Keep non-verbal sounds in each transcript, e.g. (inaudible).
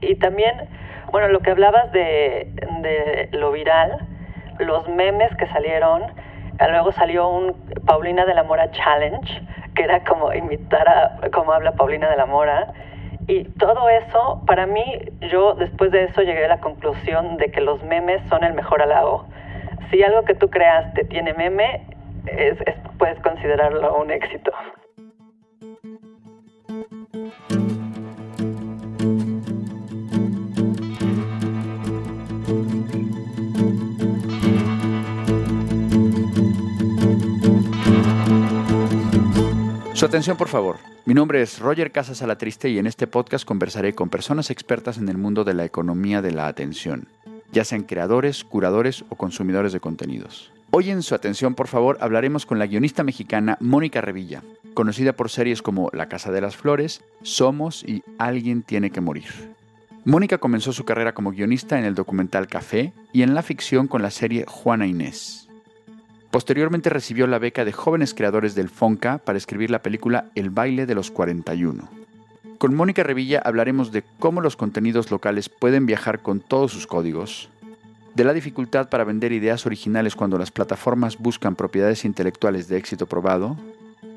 Y también, bueno, lo que hablabas de, de lo viral, los memes que salieron, luego salió un Paulina de la Mora Challenge, que era como imitar a cómo habla Paulina de la Mora. Y todo eso, para mí, yo después de eso llegué a la conclusión de que los memes son el mejor halago. Si algo que tú creaste tiene meme, es, puedes considerarlo un éxito. Su atención, por favor. Mi nombre es Roger Casas Alatriste y en este podcast conversaré con personas expertas en el mundo de la economía de la atención, ya sean creadores, curadores o consumidores de contenidos. Hoy en su atención, por favor, hablaremos con la guionista mexicana Mónica Revilla, conocida por series como La Casa de las Flores, Somos y Alguien tiene que morir. Mónica comenzó su carrera como guionista en el documental Café y en la ficción con la serie Juana Inés. Posteriormente recibió la beca de jóvenes creadores del FONCA para escribir la película El baile de los 41. Con Mónica Revilla hablaremos de cómo los contenidos locales pueden viajar con todos sus códigos, de la dificultad para vender ideas originales cuando las plataformas buscan propiedades intelectuales de éxito probado,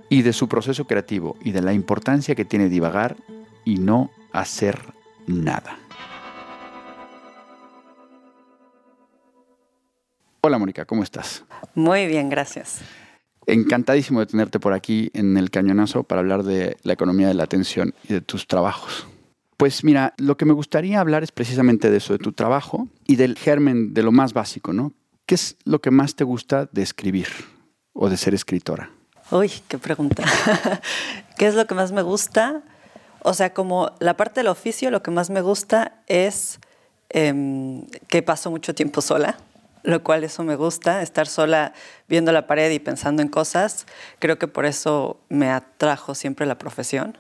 y de su proceso creativo y de la importancia que tiene divagar y no hacer nada. Hola Mónica, ¿cómo estás? Muy bien, gracias. Encantadísimo de tenerte por aquí en el cañonazo para hablar de la economía de la atención y de tus trabajos. Pues mira, lo que me gustaría hablar es precisamente de eso, de tu trabajo y del germen, de lo más básico, ¿no? ¿Qué es lo que más te gusta de escribir o de ser escritora? Uy, qué pregunta. (laughs) ¿Qué es lo que más me gusta? O sea, como la parte del oficio, lo que más me gusta es em, que paso mucho tiempo sola lo cual eso me gusta, estar sola viendo la pared y pensando en cosas. Creo que por eso me atrajo siempre la profesión.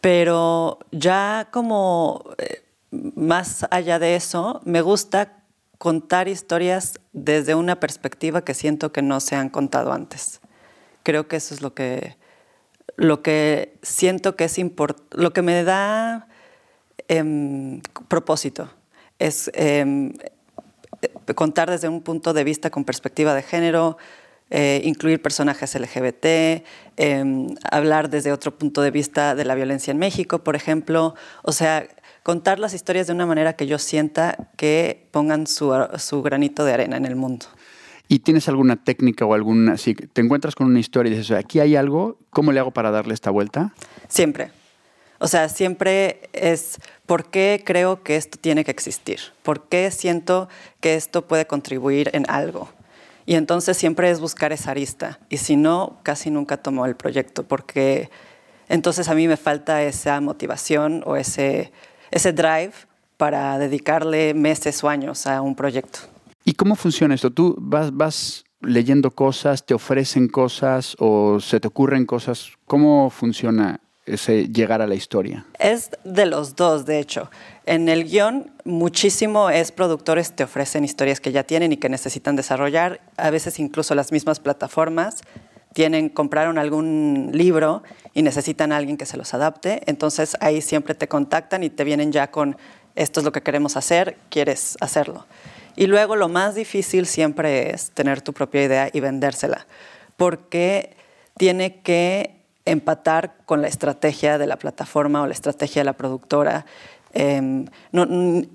Pero ya como eh, más allá de eso, me gusta contar historias desde una perspectiva que siento que no se han contado antes. Creo que eso es lo que, lo que siento que es importante, lo que me da em, propósito. Es em, eh, contar desde un punto de vista con perspectiva de género, eh, incluir personajes LGBT, em, hablar desde otro punto de vista de la violencia en México, por ejemplo. O sea, contar las historias de una manera que yo sienta que pongan su, su granito de arena en el mundo. ¿Y tienes alguna técnica o alguna, si te encuentras con una historia y dices, aquí hay algo, ¿cómo le hago para darle esta vuelta? Siempre. O sea, siempre es por qué creo que esto tiene que existir, por qué siento que esto puede contribuir en algo. Y entonces siempre es buscar esa arista. Y si no, casi nunca tomo el proyecto, porque entonces a mí me falta esa motivación o ese, ese drive para dedicarle meses o años a un proyecto. ¿Y cómo funciona esto? ¿Tú vas, vas leyendo cosas, te ofrecen cosas o se te ocurren cosas? ¿Cómo funciona ese llegar a la historia? Es de los dos, de hecho. En el guion, muchísimo es productores te ofrecen historias que ya tienen y que necesitan desarrollar. A veces incluso las mismas plataformas tienen, compraron algún libro y necesitan a alguien que se los adapte. Entonces ahí siempre te contactan y te vienen ya con esto es lo que queremos hacer, quieres hacerlo. Y luego lo más difícil siempre es tener tu propia idea y vendérsela, porque tiene que empatar con la estrategia de la plataforma o la estrategia de la productora. Em,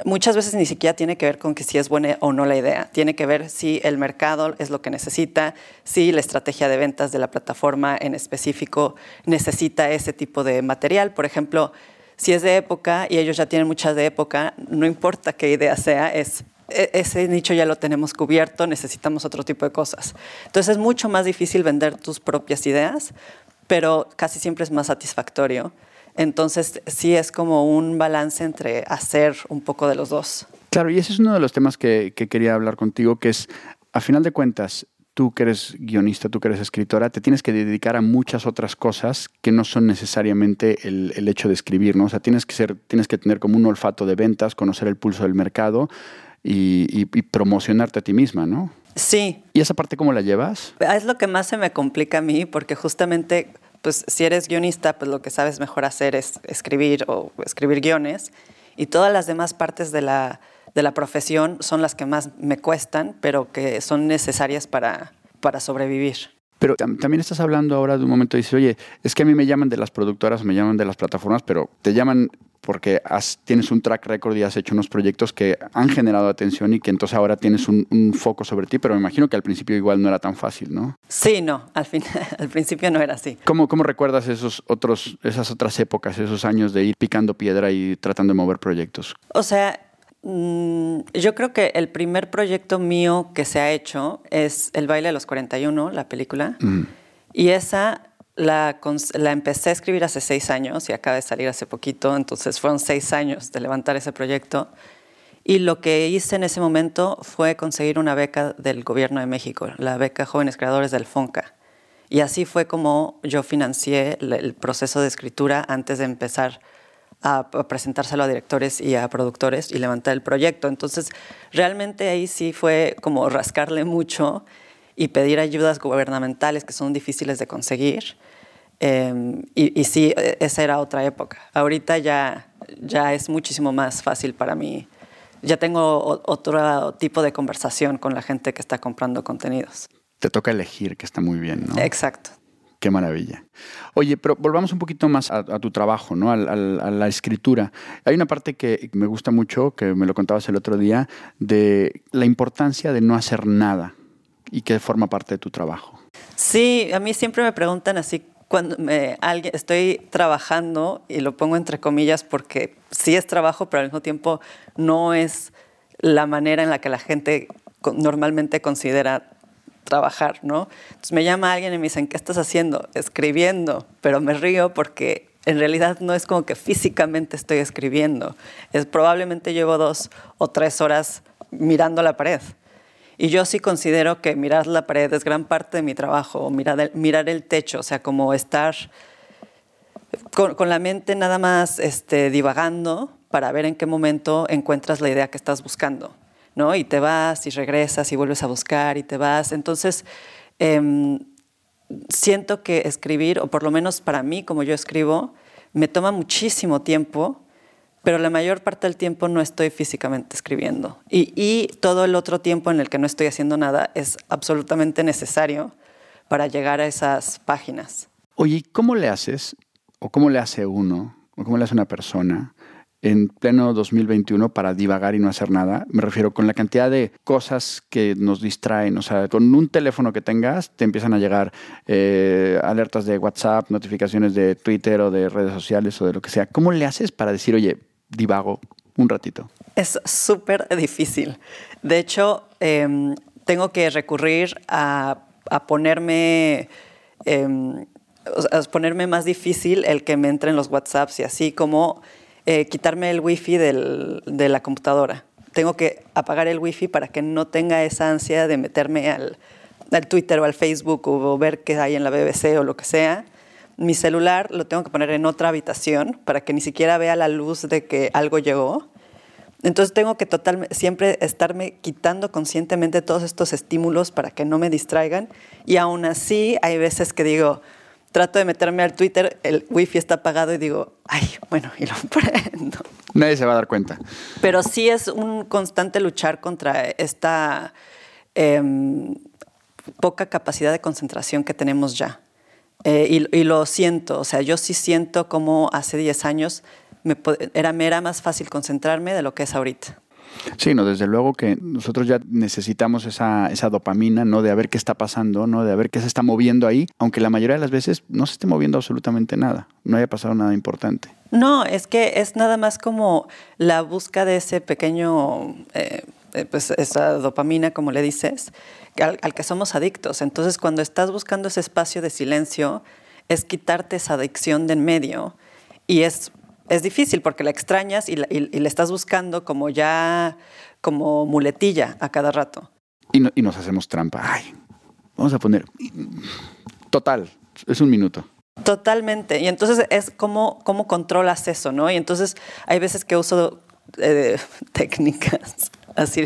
muchas veces ni siquiera tiene que ver con que si es buena o no la idea, tiene que ver si el mercado es lo que necesita, si la estrategia de ventas de la plataforma en específico necesita ese tipo de material. Por ejemplo, si es de época y ellos ya tienen muchas de época, no importa qué idea sea, es e, ese nicho ya lo tenemos cubierto, necesitamos otro tipo de cosas. Entonces es mucho más difícil vender tus propias ideas pero casi siempre es más satisfactorio. Entonces sí es como un balance entre hacer un poco de los dos. Claro, y ese es uno de los temas que, quería hablar contigo, que es, a final de cuentas, tú que eres guionista, tú que eres escritora, te tienes que dedicar a muchas otras cosas que no son necesariamente el, hecho de escribir, ¿no? O sea, tienes que, ser, tienes que tener como un olfato de ventas, conocer el pulso del mercado y, y promocionarte a ti misma, ¿no? Sí. ¿Y esa parte cómo la llevas? Es lo que más se me complica a mí, porque justamente, pues si eres guionista, pues lo que sabes mejor hacer es escribir o escribir guiones. y todas las demás partes de la, de la profesión son las que más me cuestan, pero que son necesarias para, para sobrevivir. Pero también estás hablando ahora de un momento, dices, oye, es que a mí me llaman de las productoras, me llaman de las plataformas, pero te llaman porque tienes un track record y has hecho unos proyectos que han generado atención y que entonces ahora tienes un, foco sobre ti, pero me imagino que al principio igual no era tan fácil, ¿no? Sí, no, al, fin, (laughs) al principio no era así. ¿Cómo, ¿Cómo recuerdas esos otros, esas otras épocas, esos años de ir picando piedra y tratando de mover proyectos? O sea, yo creo que el primer proyecto mío que se ha hecho es El baile de los 41, la película. Y esa la, empecé a escribir hace seis años y acaba de salir hace poquito, entonces fueron seis años de levantar ese proyecto. Y lo que hice en ese momento fue conseguir una beca del Gobierno de México, la beca Jóvenes Creadores del FONCA. Y así fue como yo financié el proceso de escritura antes de empezar a presentárselo a directores y a productores y levantar el proyecto. Entonces, realmente ahí sí fue como rascarle mucho y pedir ayudas gubernamentales que son difíciles de conseguir. Em, y, sí, e, esa era otra época. Ahorita ya, ya es muchísimo más fácil para mí. Ya tengo otro tipo de conversación con la gente que está comprando contenidos. Te toca elegir, que está muy bien, ¿no? Exacto. Qué maravilla. Oye, pero volvamos un poquito más a, tu trabajo, ¿no? A, la escritura. Hay una parte que me gusta mucho, que me lo contabas el otro día, de la importancia de no hacer nada y que forma parte de tu trabajo. Sí, a mí siempre me preguntan así cuando estoy trabajando, y lo pongo entre comillas porque sí es trabajo, pero al mismo tiempo no es la manera en la que la gente normalmente considera trabajar, ¿no? Entonces me llama alguien y me dicen, ¿qué estás haciendo? Escribiendo, pero me río porque en realidad no es como que físicamente estoy escribiendo, es probablemente llevo dos o tres horas mirando la pared. Y yo sí considero que mirar la pared es gran parte de mi trabajo, mirar el, techo, o sea, como estar con, la mente nada más este, divagando para ver en qué momento encuentras la idea que estás buscando, ¿no? Y te vas y regresas y vuelves a buscar y te vas. Entonces, em, siento que escribir, o por lo menos para mí, como yo escribo, me toma muchísimo tiempo pero la mayor parte del tiempo no estoy físicamente escribiendo. Y, todo el otro tiempo en el que no estoy haciendo nada es absolutamente necesario para llegar a esas páginas. Oye, ¿cómo le haces, o cómo le hace uno, o cómo le hace una persona en pleno 2021 para divagar y no hacer nada. Me refiero con la cantidad de cosas que nos distraen. O sea, con un teléfono que tengas te empiezan a llegar eh, alertas de WhatsApp, notificaciones de Twitter o de redes sociales o de lo que sea. ¿Cómo le haces para decir, oye, divago un ratito? Es súper difícil. De hecho, em, tengo que recurrir a, ponerme... Em, a ponerme más difícil el que me entren los WhatsApps y así como eh, quitarme el wifi de la computadora. Tengo que apagar el wifi para que no tenga esa ansia de meterme al, Twitter o al Facebook o ver qué hay en la BBC o lo que sea mi celular lo tengo que poner en otra habitación para que ni siquiera vea la luz de que algo llegó. Entonces tengo que siempre estarme quitando conscientemente todos estos estímulos para que no me distraigan. Y aún así hay veces que digo, trato de meterme al Twitter, el wifi está apagado y digo, ay, bueno, y lo (laughs) prendo. Nadie se va a dar cuenta. Pero sí es un constante luchar contra esta em, poca capacidad de concentración que tenemos ya. Eh, y, lo siento, o sea, yo sí siento como hace 10 años me, era, me era más fácil concentrarme de lo que es ahorita. Sí, no, desde luego que nosotros ya necesitamos esa, esa, dopamina, ¿no? De ver qué está pasando, ¿no? De ver qué se está moviendo ahí, aunque la mayoría de las veces no se esté moviendo absolutamente nada, no haya pasado nada importante. No, es que es nada más como la busca de ese pequeño, eh, eh, pues esa dopamina, como le dices, al, que somos adictos. Entonces, cuando estás buscando ese espacio de silencio, es quitarte esa adicción de en medio y es, es difícil porque la extrañas y, le estás buscando como ya, como muletilla a cada rato. Y, y nos hacemos trampa. Ay, vamos a poner, total, es un minuto. Totalmente. Y entonces es cómo, cómo controlas eso, ¿no? Y entonces hay veces que uso eh, (laughs) técnicas así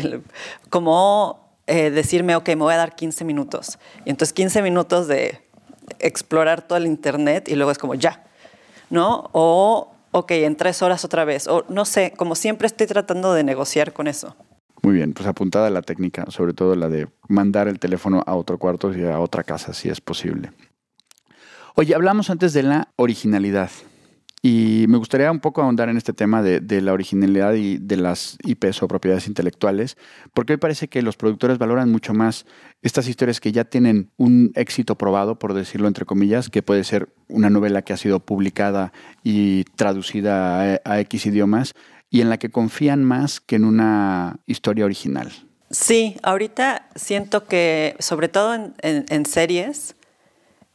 como eh, decirme, ok, me voy a dar 15 minutos. Y entonces 15 minutos de explorar todo el Internet y luego es como ya, ¿no? O ok, en tres horas otra vez, o no sé, como siempre estoy tratando de negociar con eso. Muy bien, pues apuntada la técnica, sobre todo la de mandar el teléfono a otro cuarto y a otra casa, si es posible. Oye, hablamos antes de la originalidad. Y me gustaría un poco ahondar en este tema de, la originalidad y de las IPs o propiedades intelectuales, porque hoy parece que los productores valoran mucho más estas historias que ya tienen un éxito probado, por decirlo entre comillas, que puede ser una novela que ha sido publicada y traducida a, X idiomas, y en la que confían más que en una historia original. Sí, ahorita siento que, sobre todo en, series,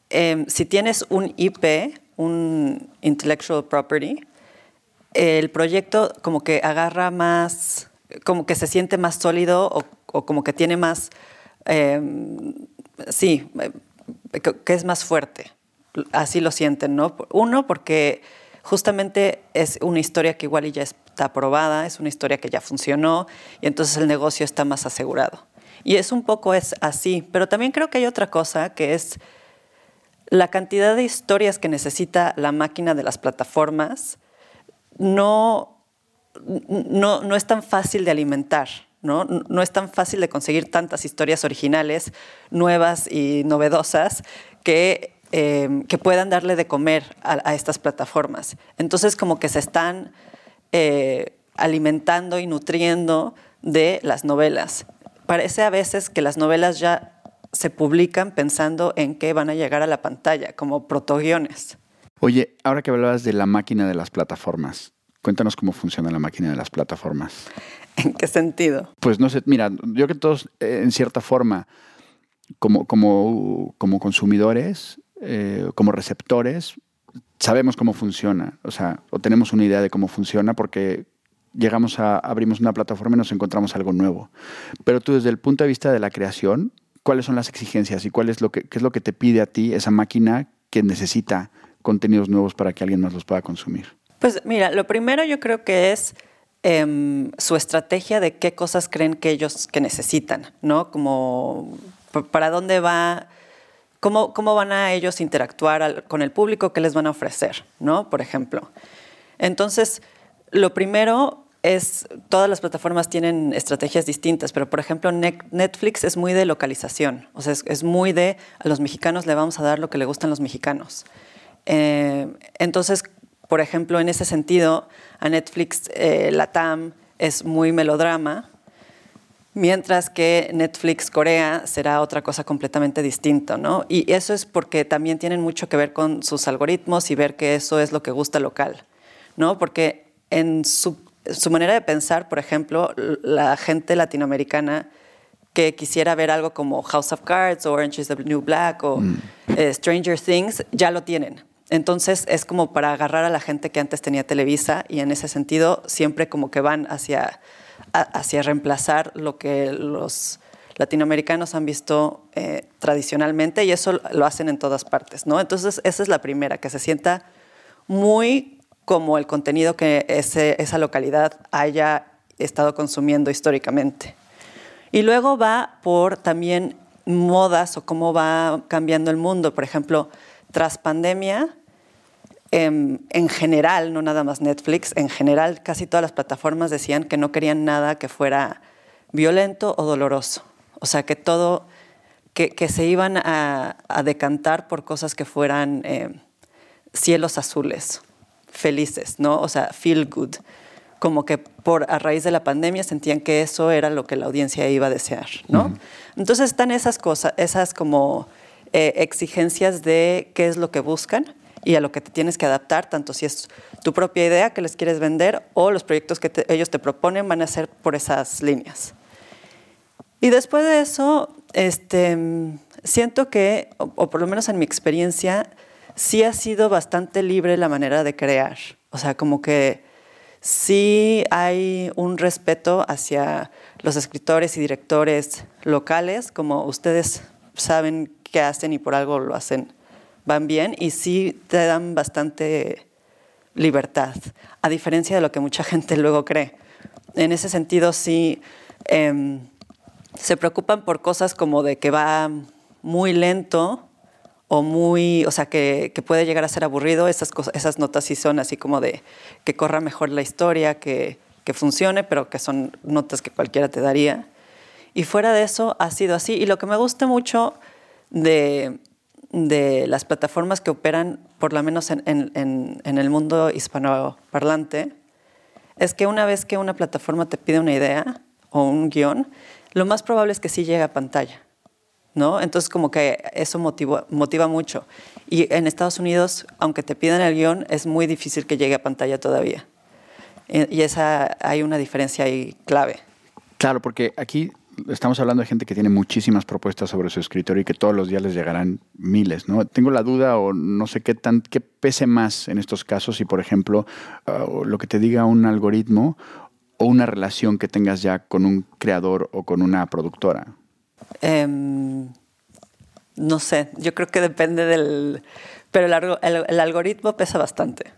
em, si tienes un IP, un intellectual property, el proyecto como que agarra más, como que se siente más sólido o, como que tiene más, em, sí, que es más fuerte. Así lo sienten, ¿no? Uno, porque justamente es una historia que igual ya está aprobada, es una historia que ya funcionó y entonces el negocio está más asegurado. Y es un poco es así, pero también creo que hay otra cosa que es la cantidad de historias que necesita la máquina de las plataformas no, no, es tan fácil de alimentar. ¿no? no es tan fácil de conseguir tantas historias originales, nuevas y novedosas que, em, que puedan darle de comer a, estas plataformas. Entonces como que se están eh, alimentando y nutriendo de las novelas. Parece a veces que las novelas ya se publican pensando en que van a llegar a la pantalla, como protoguiones. Oye, ahora que hablabas de la máquina de las plataformas, cuéntanos cómo funciona la máquina de las plataformas. ¿En qué sentido? Pues no sé, mira, yo creo que todos, eh, en cierta forma, como, como, como consumidores, eh, como receptores, sabemos cómo funciona, o sea, o tenemos una idea de cómo funciona porque llegamos a, abrimos una plataforma y nos encontramos algo nuevo. Pero tú desde el punto de vista de la creación, cuáles son las exigencias y cuál es lo que, qué es lo que te pide a ti esa máquina que necesita contenidos nuevos para que alguien más los pueda consumir? Pues mira, lo primero yo creo que es em, su estrategia de qué cosas creen que ellos que necesitan, ¿no? Como para dónde va, cómo, cómo van a ellos interactuar con el público, qué les van a ofrecer, ¿no? Por ejemplo. Entonces, lo primero es, todas las plataformas tienen estrategias distintas, pero por ejemplo Netflix es muy de localización, o sea, es, muy de a los mexicanos le vamos a dar lo que le gustan los mexicanos. Eh, entonces, por ejemplo, en ese sentido, a Netflix eh, Latam es muy melodrama, mientras que Netflix Corea será otra cosa completamente distinta, ¿no? Y eso es porque también tienen mucho que ver con sus algoritmos y ver que eso es lo que gusta local, ¿no? Porque en su su manera de pensar, por ejemplo, la gente latinoamericana que quisiera ver algo como House of Cards o Orange is the New Black o mm. eh, Stranger Things, ya lo tienen. Entonces es como para agarrar a la gente que antes tenía Televisa y en ese sentido siempre como que van hacia, hacia reemplazar lo que los latinoamericanos han visto eh, tradicionalmente y eso lo hacen en todas partes, ¿no? Entonces esa es la primera, que se sienta muy como el contenido que esa localidad haya estado consumiendo históricamente. Y luego va por también modas o cómo va cambiando el mundo. Por ejemplo, tras pandemia, em, en, general, no nada más Netflix, en general casi todas las plataformas decían que no querían nada que fuera violento o doloroso. O sea, que todo, que, se iban a, decantar por cosas que fueran em, cielos azules felices, ¿no? O sea, feel good. Como que por a raíz de la pandemia sentían que eso era lo que la audiencia iba a desear, ¿no? Entonces están esas cosas, esas como eh, exigencias de qué es lo que buscan y a lo que te tienes que adaptar, tanto si es tu propia idea que les quieres vender o los proyectos que ellos te proponen van a ser por esas líneas. Y después de eso, este, siento que, o por lo menos en mi experiencia, sí ha sido bastante libre la manera de crear. O sea, como que sí hay un respeto hacia los escritores y directores locales, como ustedes saben qué hacen y por algo lo hacen, van bien y sí te dan bastante libertad, a diferencia de lo que mucha (laughs) gente luego cree. En ese sentido, sí em, se preocupan por cosas como de que va muy lento o muy, o sea, que, que puede llegar a ser aburrido, esas, cosas, esas notas sí son así como de que corra mejor la historia, que, que funcione, pero que son notas que cualquiera te daría. Y fuera de eso ha sido así. Y lo que me gusta mucho de, de las plataformas que operan, por lo menos en, en, en, el mundo hispanoparlante, es que una vez que una plataforma te pide una idea o un guion, lo más probable es que sí llegue a pantalla. ¿No? Entonces como que eso motiva, motiva mucho. Y en Estados Unidos, aunque te pidan el guion, es muy difícil que llegue a pantalla todavía. Y esa hay una diferencia ahí clave. Claro, porque aquí estamos hablando de gente que tiene muchísimas propuestas sobre su escritorio y que todos los días les llegarán miles, ¿no? Tengo la duda o no sé qué tan qué pese más en estos casos si por ejemplo uh, lo que te diga un algoritmo o una relación que tengas ya con un creador o con una productora. Eh, no sé, yo creo que depende del... Pero el, el, el algoritmo pesa bastante.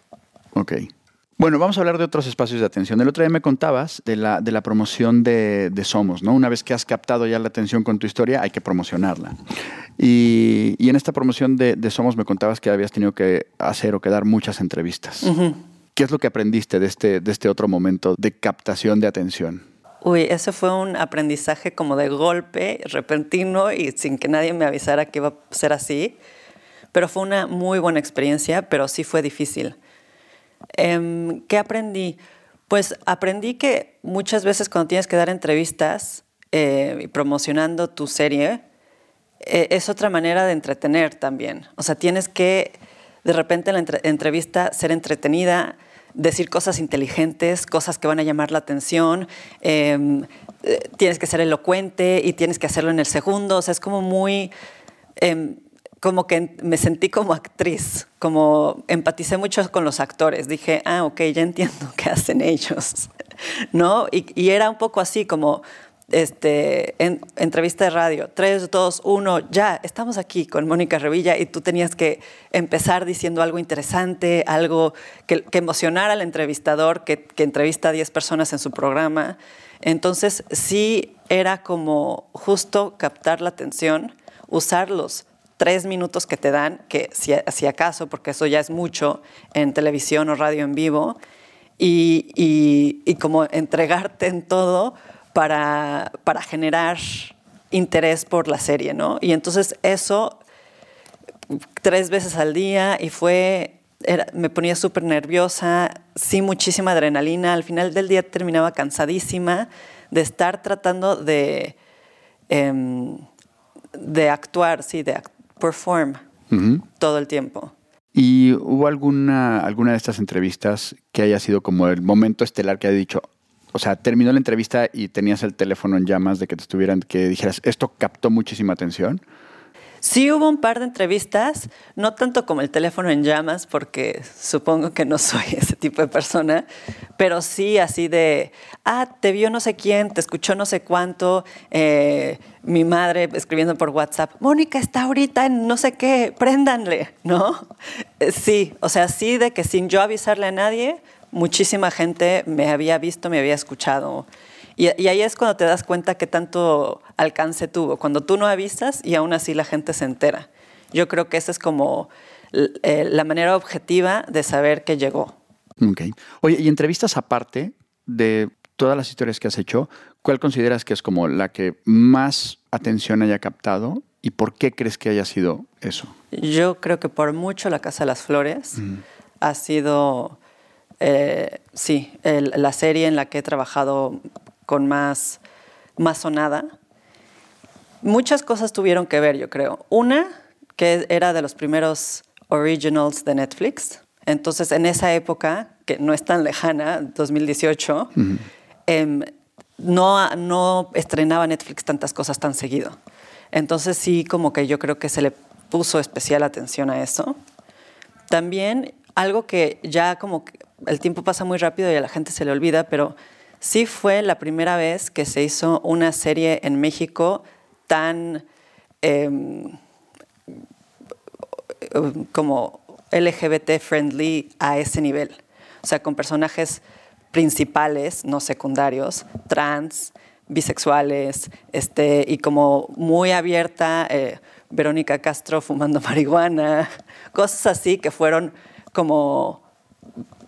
Ok. Bueno, vamos a hablar de otros espacios de atención. El otro día me contabas de la, de la promoción de, de, Somos, ¿no? Una vez que has captado ya la atención con tu historia, hay que promocionarla. Y, y en esta promoción de, de, Somos me contabas que habías tenido que hacer o que dar muchas entrevistas. Uh -huh. ¿Qué es lo que aprendiste de este, de este otro momento de captación de atención? Uy, ese fue un aprendizaje como de golpe, repentino y sin que nadie me avisara que iba a ser así. Pero fue una muy buena experiencia, pero sí fue difícil. Eh, ¿Qué aprendí? Pues aprendí que muchas veces cuando tienes que dar entrevistas eh, promocionando tu serie, eh, es otra manera de entretener también. O sea, tienes que de repente en la entre entrevista ser entretenida, decir cosas inteligentes, cosas que van a llamar la atención. Eh, tienes que ser elocuente y tienes que hacerlo en el segundo. O sea, es como muy como que me sentí como actriz, como empaticé mucho con los actores. Dije, ah, ok, ya entiendo (laughs) qué hacen ellos, (laughs) ¿no? Y era un poco así como, este, en, entrevista de radio, 3, 2, 1, ya, estamos aquí con Mónica Revilla y tú tenías que empezar diciendo algo interesante, algo que, emocionara al entrevistador que, entrevista a 10 personas en su programa. Entonces, sí era como justo captar la atención, usarlos tres minutos que te dan, que si, si, acaso, porque eso ya es mucho en televisión o radio en vivo, y, y como entregarte en todo para, para, generar interés por la serie, ¿no? Y entonces eso tres veces al día y fue, era, me ponía súper nerviosa, sí, muchísima adrenalina, al final del día terminaba cansadísima de estar tratando de, eh, de actuar, sí, de perform uh -huh. todo el tiempo. ¿Y hubo alguna, alguna de estas entrevistas que haya sido como el momento estelar que haya dicho, o sea, terminó la entrevista y tenías el teléfono en llamas de que te estuvieran, que dijeras, esto captó muchísima atención? Sí hubo un par de entrevistas, no tanto como el teléfono en llamas, porque supongo que no (laughs) soy ese tipo de persona, pero sí así de, ah, te vio no sé quién, te escuchó no sé cuánto, eh, mi madre escribiendo por WhatsApp, Mónica está ahorita en no sé qué, préndanle, ¿no? (laughs) Sí, o sea, sí de que sin yo avisarle a nadie, muchísima gente me había visto, me había escuchado. Y, y, ahí es cuando te das cuenta que tanto alcance tuvo, cuando tú no avisas y aún así la gente se entera. Yo creo que esa es como eh, la manera objetiva de saber que llegó. Ok. Oye, y entrevistas aparte de todas las historias que has hecho, ¿cuál consideras que es como la que más atención haya captado y por qué crees que haya sido eso? Yo creo que por mucho La Casa de las Flores mm. ha sido, eh, sí, el, la serie en la que he trabajado con más, más sonada. Muchas cosas tuvieron que ver, yo creo. Una, que era de los primeros originals de Netflix. Entonces, en esa época, que no es tan lejana, 2018, uh -huh. eh, no, no estrenaba Netflix tantas cosas tan seguido. Entonces, sí, como que yo creo que se le puso especial atención a eso. También algo que ya como que el tiempo pasa muy rápido y a la gente se le olvida, pero sí fue la primera vez que se hizo una serie en México tan eh, como LGBT friendly a ese nivel. O sea, con personajes principales, no secundarios, trans, bisexuales, este, y como muy abierta, eh, Verónica Castro fumando (laughs) marihuana, cosas así que fueron como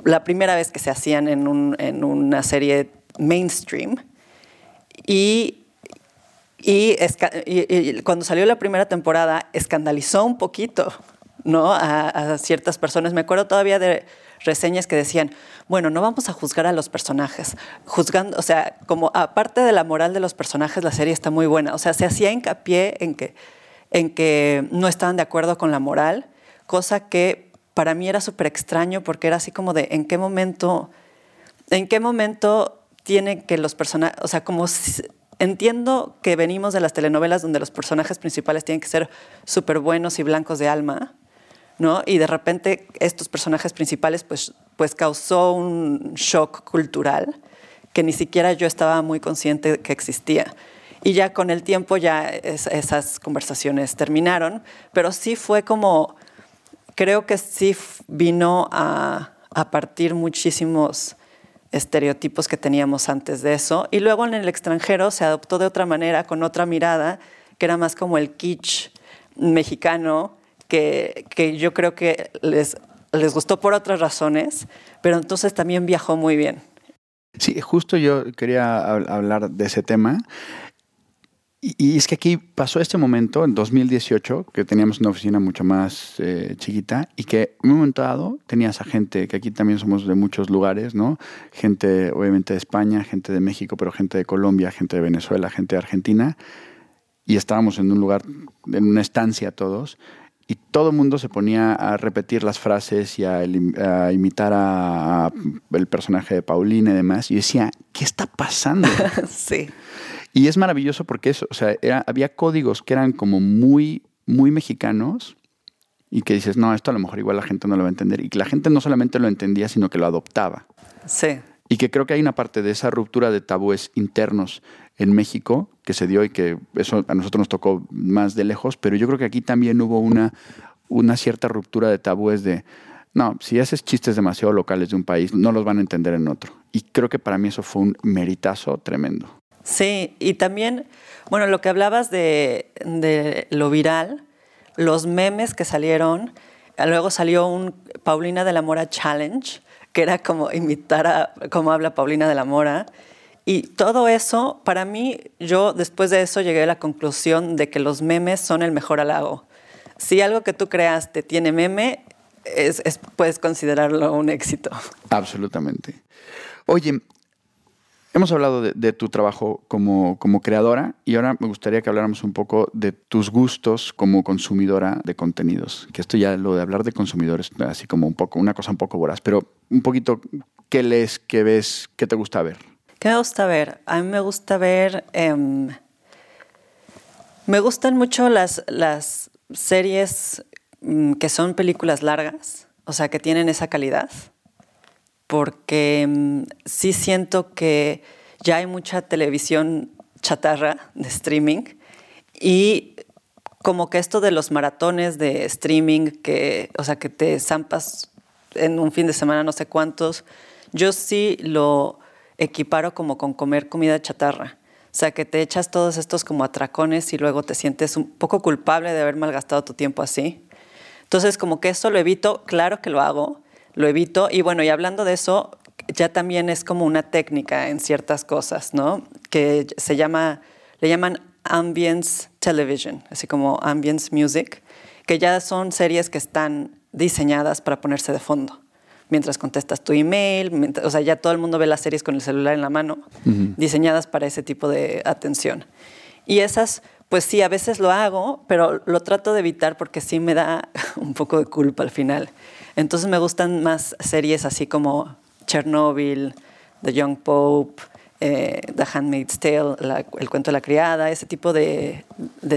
la primera vez que se hacían en, una serie mainstream. Y, cuando salió la primera temporada, escandalizó un poquito a ciertas personas. Me acuerdo todavía de reseñas que decían, bueno, no vamos a juzgar a los personajes, juzgando, o sea, como aparte de la moral de los personajes, la serie está muy buena, o sea, se hacía hincapié en que, en que no estaban de acuerdo con la moral, cosa que para mí era súper extraño porque era así como de, ¿en qué momento, en qué momento tienen que los personajes, o sea, como entiendo que venimos de las telenovelas donde los personajes principales tienen que ser súper buenos y blancos de alma, ¿no? Y de repente estos personajes principales pues, pues causó un shock cultural que ni siquiera yo estaba muy consciente que existía. Y ya con el tiempo ya esas conversaciones terminaron, pero sí fue como, creo que sí vino a, a partir muchísimos estereotipos que teníamos antes de eso. Y luego en el extranjero se adoptó de otra manera, con otra mirada, que era más como el kitsch mexicano, que, yo creo que les, les gustó por otras razones, pero entonces también viajó muy bien. Sí, justo yo quería hablar de ese tema. Y, es que aquí pasó este momento, en 2018, que teníamos una oficina mucho más eh, chiquita y que en un momento dado tenías a gente, que aquí también somos de muchos lugares, ¿no? Gente obviamente de España, gente de México, pero gente de Colombia, gente de Venezuela, gente de Argentina. Y estábamos en un lugar, en una estancia todos y todo el mundo se ponía a repetir las frases y a, imitar a, el personaje de Paulina y demás. Y decía, ¿qué está pasando? (laughs) sí. Y es maravilloso porque eso, o sea, había códigos que eran como muy, muy mexicanos y que dices, no, esto a lo mejor igual la gente no lo va a entender. Y que la gente no solamente lo entendía, sino que lo adoptaba. Sí. Y que creo que hay una parte de esa ruptura de tabúes internos en México que se dio y que eso a nosotros nos tocó más de lejos, pero yo creo que aquí también hubo una, una cierta ruptura de tabúes de, no, si haces chistes demasiado locales de un país, no los van a entender en otro. Y creo que para mí eso fue un meritazo tremendo. Sí, y también, bueno, lo que hablabas de, de lo viral, los memes que salieron, luego salió un Paulina de la Mora Challenge, que era como imitar a cómo habla Paulina de la Mora. Y todo eso, para mí, yo después de eso llegué a la conclusión de que los memes son el mejor halago. Si algo que tú creas te tiene meme, es, puedes considerarlo un éxito. Absolutamente. Oye, hemos hablado de, tu trabajo como, como, creadora y ahora me gustaría que habláramos un poco de tus gustos como consumidora de contenidos. Que esto ya lo de hablar de consumidores, así como un poco, una cosa un poco voraz, pero un poquito, ¿qué lees, qué ves, qué te gusta ver? ¿Qué me gusta ver? A mí me gusta ver... Em, me gustan mucho las, las series mm, que son películas largas, o sea, que tienen esa calidad, porque mm, sí siento que ya hay mucha televisión chatarra de streaming y como que esto de los maratones de streaming, que, o sea, que te zampas en un fin de semana no sé cuántos, yo sí lo equiparo como con comer comida chatarra. O sea, que te echas todos estos como atracones y luego te sientes un poco culpable de haber malgastado tu tiempo así. Entonces, como que eso lo evito, claro que lo hago, lo evito. Y bueno, y hablando de eso, ya también es como una técnica en ciertas cosas, ¿no? Que se llama, le llaman ambience television, así como ambience music, que ya son series que están diseñadas para ponerse de fondo mientras contestas tu email, o sea, ya todo el mundo ve las series con el celular en la mano, diseñadas para ese tipo de atención. Y esas, pues sí, a veces lo hago, pero lo trato de evitar porque sí me da (laughs) un poco de culpa al final. Entonces me gustan más series así como Chernobyl, The Young Pope, eh, The Handmaid's Tale, El cuento de la criada, ese tipo de,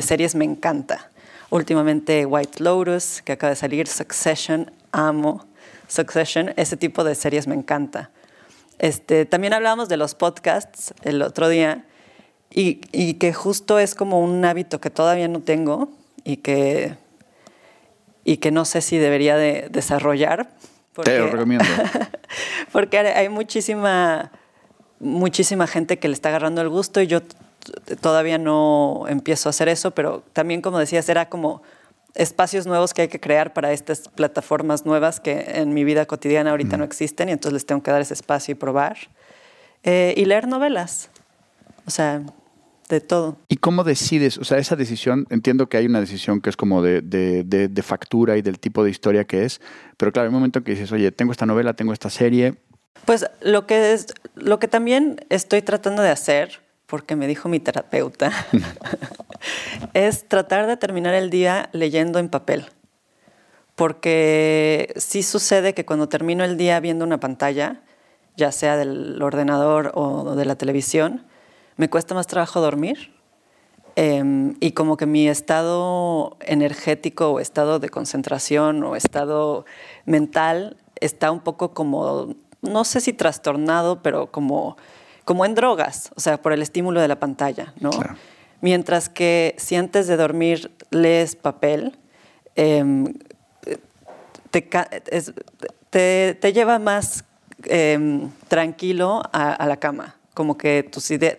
series me encanta. Últimamente White Lotus, que acaba de salir, Succession, amo. Succession, ese tipo de series me encanta. Este, también hablábamos de los podcasts el otro día y, que justo es como un hábito que todavía no tengo y que, y que no sé si debería de desarrollar. Te lo recomiendo. (laughs) porque hay muchísima, muchísima gente que le está agarrando el gusto y yo todavía no empiezo a hacer eso, pero también, como decías, era como espacios nuevos que hay que crear para estas plataformas nuevas que en mi vida cotidiana ahorita no existen y entonces les tengo que dar ese espacio y probar. Eh, y leer novelas. O sea, de todo. ¿Y cómo decides? O sea, esa decisión, entiendo que hay una decisión que es como de, de, de, factura y del tipo de historia que es, pero claro, hay un momento en que dices, oye, tengo esta novela, tengo esta serie. Pues lo que, es, lo que también estoy tratando de hacer, porque me dijo mi terapeuta, (laughs) (laughs) es tratar de terminar el día leyendo en papel. Porque sí sucede que cuando termino el día viendo una pantalla, ya sea del ordenador o de la televisión, me cuesta más trabajo dormir. Em, y como que mi estado energético o estado de concentración o estado mental está un poco como, no sé si trastornado, pero como, como en drogas, o sea, por el estímulo de la pantalla, ¿no? Mientras que si antes de dormir lees papel, em, te, te, lleva más em, tranquilo a la cama como que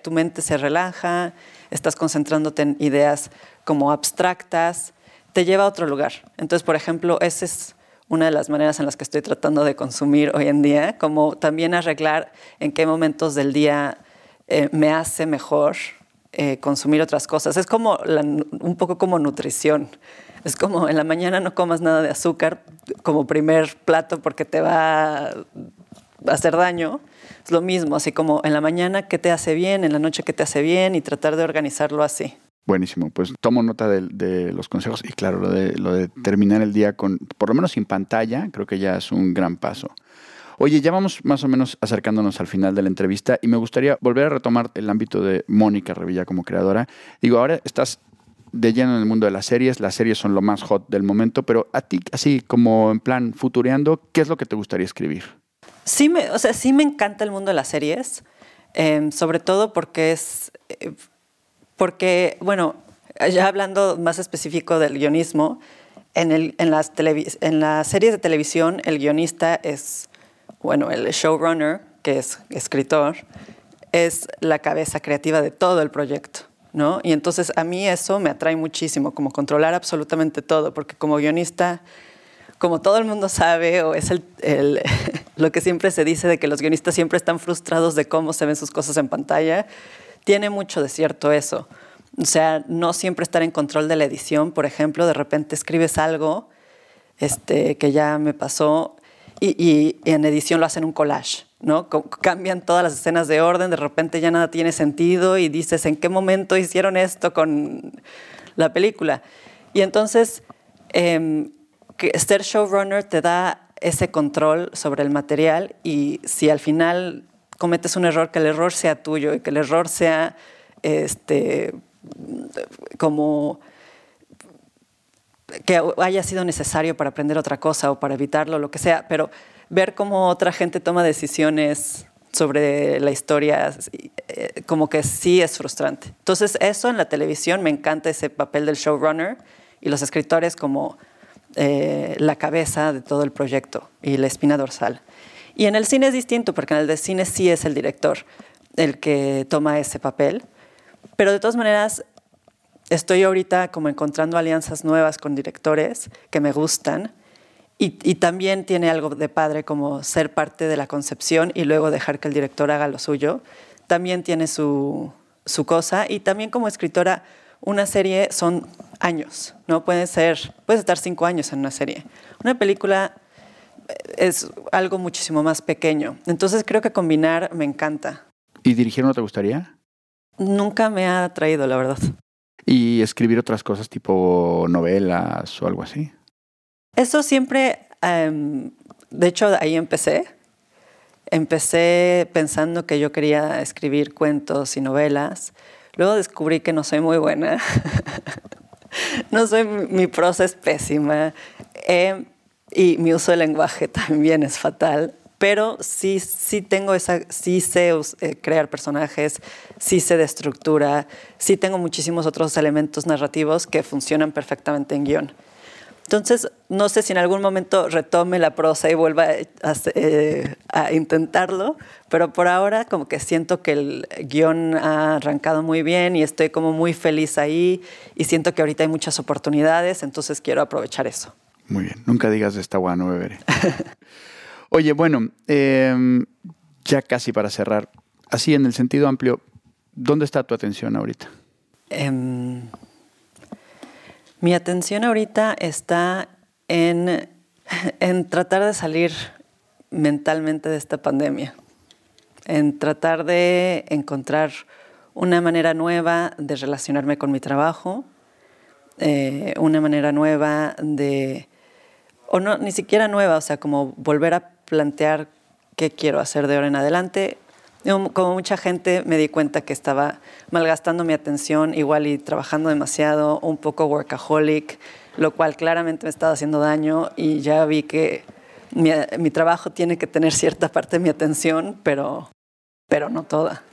tu mente se relaja, estás concentrándote en ideas como abstractas, te lleva a otro lugar. Entonces, por ejemplo, esa es una de las maneras en las que estoy tratando de consumir hoy en día, como también arreglar en qué momentos del día eh, me hace mejor eh, consumir otras cosas. Es como un poco como nutrición. Es como en la mañana no comas nada de azúcar como primer plato porque te va hacer daño es lo mismo, así como en la mañana qué te hace bien, en la noche qué te hace bien y tratar de organizarlo así. Buenísimo, pues tomo nota de, los consejos y claro, lo de, lo de terminar el día con, por lo menos sin pantalla, creo que ya es un gran paso. Oye, ya vamos más o menos acercándonos al final de la entrevista y me gustaría volver a retomar el ámbito de Mónica Revilla como creadora. Digo, ahora estás de lleno en el mundo de las series, las series son lo más hot del momento, pero a ti, así como en plan futureando, ¿qué es lo que te gustaría escribir? Sí me, o sea, sí me encanta el mundo de las series, em, sobre todo porque es, eh, porque, bueno, ya hablando más específico del guionismo, en, el, las en las series de televisión el guionista es, bueno, el showrunner, que es escritor, es la cabeza creativa de todo el proyecto. ¿No? Y entonces a mí eso me atrae muchísimo, como controlar absolutamente todo, porque como guionista como todo el mundo sabe, o es el, (laughs) lo que siempre se dice de que los guionistas siempre están frustrados de cómo se ven sus cosas en pantalla, tiene mucho de cierto eso. O sea, no siempre estar en control de la edición, por ejemplo, de repente escribes algo este, que ya me pasó y, en edición lo hacen un collage, ¿no? cambian todas las escenas de orden, de repente ya nada tiene sentido y dices, ¿en qué momento hicieron esto con la película? Y entonces... Em, que ser showrunner te da ese control sobre el material y si al final cometes un error, que el error sea tuyo y que el error sea este, como que haya sido necesario para aprender otra cosa o para evitarlo, lo que sea, pero ver cómo otra gente toma decisiones sobre la historia, eh, como que sí es frustrante. Entonces eso en la televisión me encanta ese papel del showrunner y los escritores como eh, la cabeza de todo el proyecto y la espina dorsal. Y en el cine es distinto, porque en el de cine sí es el director el que toma ese papel, pero de todas maneras estoy ahorita como encontrando alianzas nuevas con directores que me gustan y, y, también tiene algo de padre como ser parte de la concepción y luego dejar que el director haga lo suyo. También tiene su, su cosa y también como escritora una serie son años, ¿no? Puede ser, puedes estar cinco años en una serie. Una película eh, es algo muchísimo más pequeño. Entonces creo que combinar me encanta. ¿Y dirigir no te gustaría? Nunca me ha atraído, la verdad. ¿Y escribir otras cosas tipo novelas o algo así? Eso siempre, em, de hecho ahí empecé. Empecé pensando que yo quería escribir cuentos y novelas Luego descubrí que no soy muy buena. (laughs) no soy, mi prosa es pésima. Eh, y mi uso del lenguaje también es fatal. Pero sí, sí tengo esa, sí sé eh, crear personajes, sí sé de estructura, sí tengo muchísimos otros elementos narrativos que funcionan perfectamente en guion. Entonces, no sé si en algún momento retome la prosa y vuelva a, eh, a, intentarlo, pero por ahora como que siento que el guion ha arrancado muy bien y estoy como muy feliz ahí y siento que ahorita hay muchas oportunidades, entonces quiero aprovechar eso. Muy bien, nunca digas de esta agua no beberé. (laughs) Oye, bueno, eh, ya casi para cerrar, así en el sentido amplio, ¿dónde está tu atención ahorita? Mi atención ahorita está en, en tratar de salir mentalmente de esta pandemia, en tratar de encontrar una manera nueva de relacionarme con mi trabajo, eh, una manera nueva de, o no, ni siquiera nueva, o sea, como volver a plantear qué quiero hacer de ahora en adelante. Como mucha gente me di cuenta que estaba malgastando mi atención igual y trabajando demasiado, un poco workaholic, lo cual claramente me estaba haciendo daño y ya vi que mi, mi trabajo tiene que tener cierta parte de mi atención, pero, pero no toda.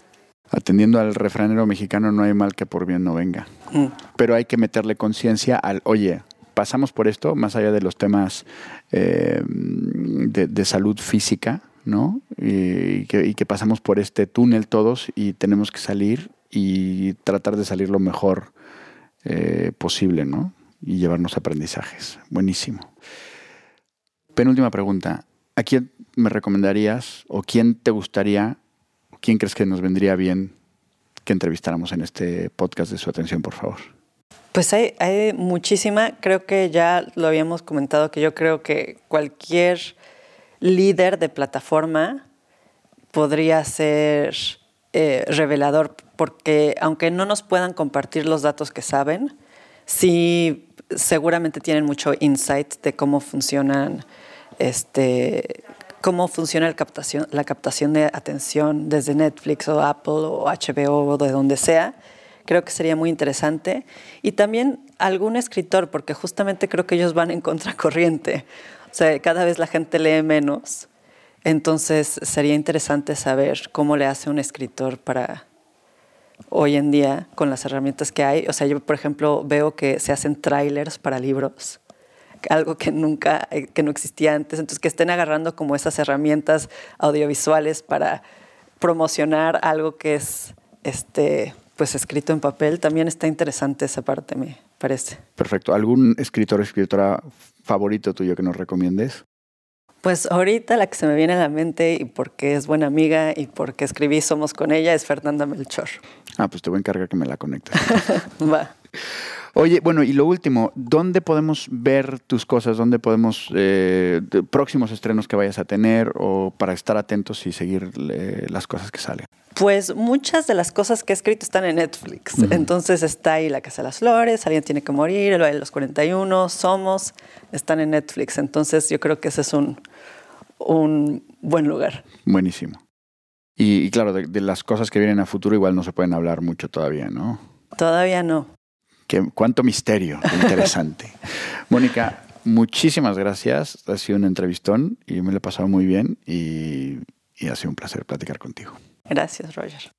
Atendiendo al refranero mexicano, no hay mal que por bien no venga. Mm. Pero hay que meterle conciencia al, oye, pasamos por esto, más allá de los temas eh, de, de salud física, ¿no? Y que, pasamos por este túnel todos y tenemos que salir y tratar de salir lo mejor eh, posible. Y llevarnos aprendizajes. Buenísimo. Penúltima pregunta. ¿A quién me recomendarías o quién te gustaría, quién crees que nos vendría bien que entrevistáramos en este podcast de su atención, por favor? Pues hay, hay muchísima, creo que ya lo habíamos comentado, que yo creo que cualquier líder de plataforma podría ser eh, revelador, porque aunque no nos puedan compartir los datos que saben, sí seguramente tienen mucho insight de cómo funcionan este cómo funciona la captación, la captación de atención desde Netflix o Apple o HBO o de donde sea. Creo que sería muy interesante. Y también algún escritor, porque justamente creo que ellos van en (laughs) contracorriente. O sea, cada vez la gente lee menos. Entonces sería interesante saber cómo le hace un escritor para hoy en día con las herramientas que hay. O sea, yo por ejemplo veo que se hacen trailers para libros, algo que nunca, que no existía antes. Entonces que estén agarrando como esas herramientas audiovisuales para promocionar algo que es este pues escrito en papel, también está interesante esa parte, me parece. Perfecto. ¿Algún escritor o escritora favorito tuyo que nos recomiendes? Pues ahorita la que se me viene a la mente y porque es buena amiga y porque escribí Somos con ella es Fernanda Melchor. Ah, pues te voy a encargar que me la conectes. (laughs) Va. Oye, bueno, y lo último, ¿dónde podemos ver tus cosas? ¿Dónde podemos, eh, próximos estrenos que vayas a tener o para estar atentos y seguir las cosas que salen? Pues muchas de las cosas que he escrito están en Netflix. Entonces está ahí La Casa de las Flores, Alguien tiene que morir, El baile de los 41, Somos, están en Netflix. Entonces yo creo que ese es un, un buen lugar. Buenísimo. Y, claro, de, las cosas que vienen a futuro igual no se pueden hablar mucho todavía, ¿no? Todavía no cuánto misterio, interesante. (laughs) Mónica, muchísimas gracias. Ha sido un entrevistón y me lo he pasado muy bien y, y ha sido un placer platicar contigo. Gracias, Roger.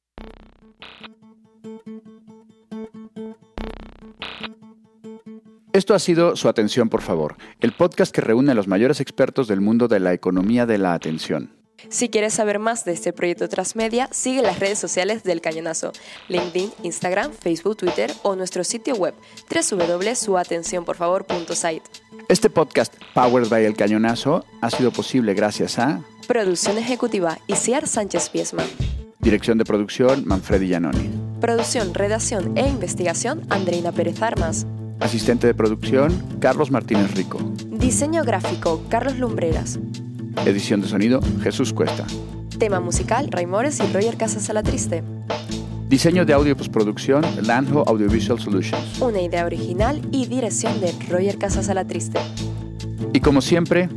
Esto ha sido Su Atención, por favor, el podcast que reúne a los mayores expertos del mundo de la economía de la atención. Si quieres saber más de este proyecto Transmedia, sigue las redes sociales del Cañonazo, LinkedIn, Instagram, Facebook, Twitter o nuestro sitio web www.suatencionporfavor.site. Este podcast, Powered by El Cañonazo, ha sido posible gracias a Producción Ejecutiva Isiar Sánchez Piesma. Dirección de producción, Manfredi Giannoni. Producción, redacción e investigación, Andreina Pérez Armas. Asistente de producción, Carlos Martínez Rico. Diseño gráfico, Carlos Lumbreras. Edición de sonido, Jesús Cuesta. Tema musical, Raimores y Roger Casas Triste. Diseño de audio y postproducción, Landho Audiovisual Solutions. Una idea original y dirección de Roger Casas Triste. Y como siempre,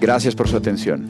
gracias por su atención.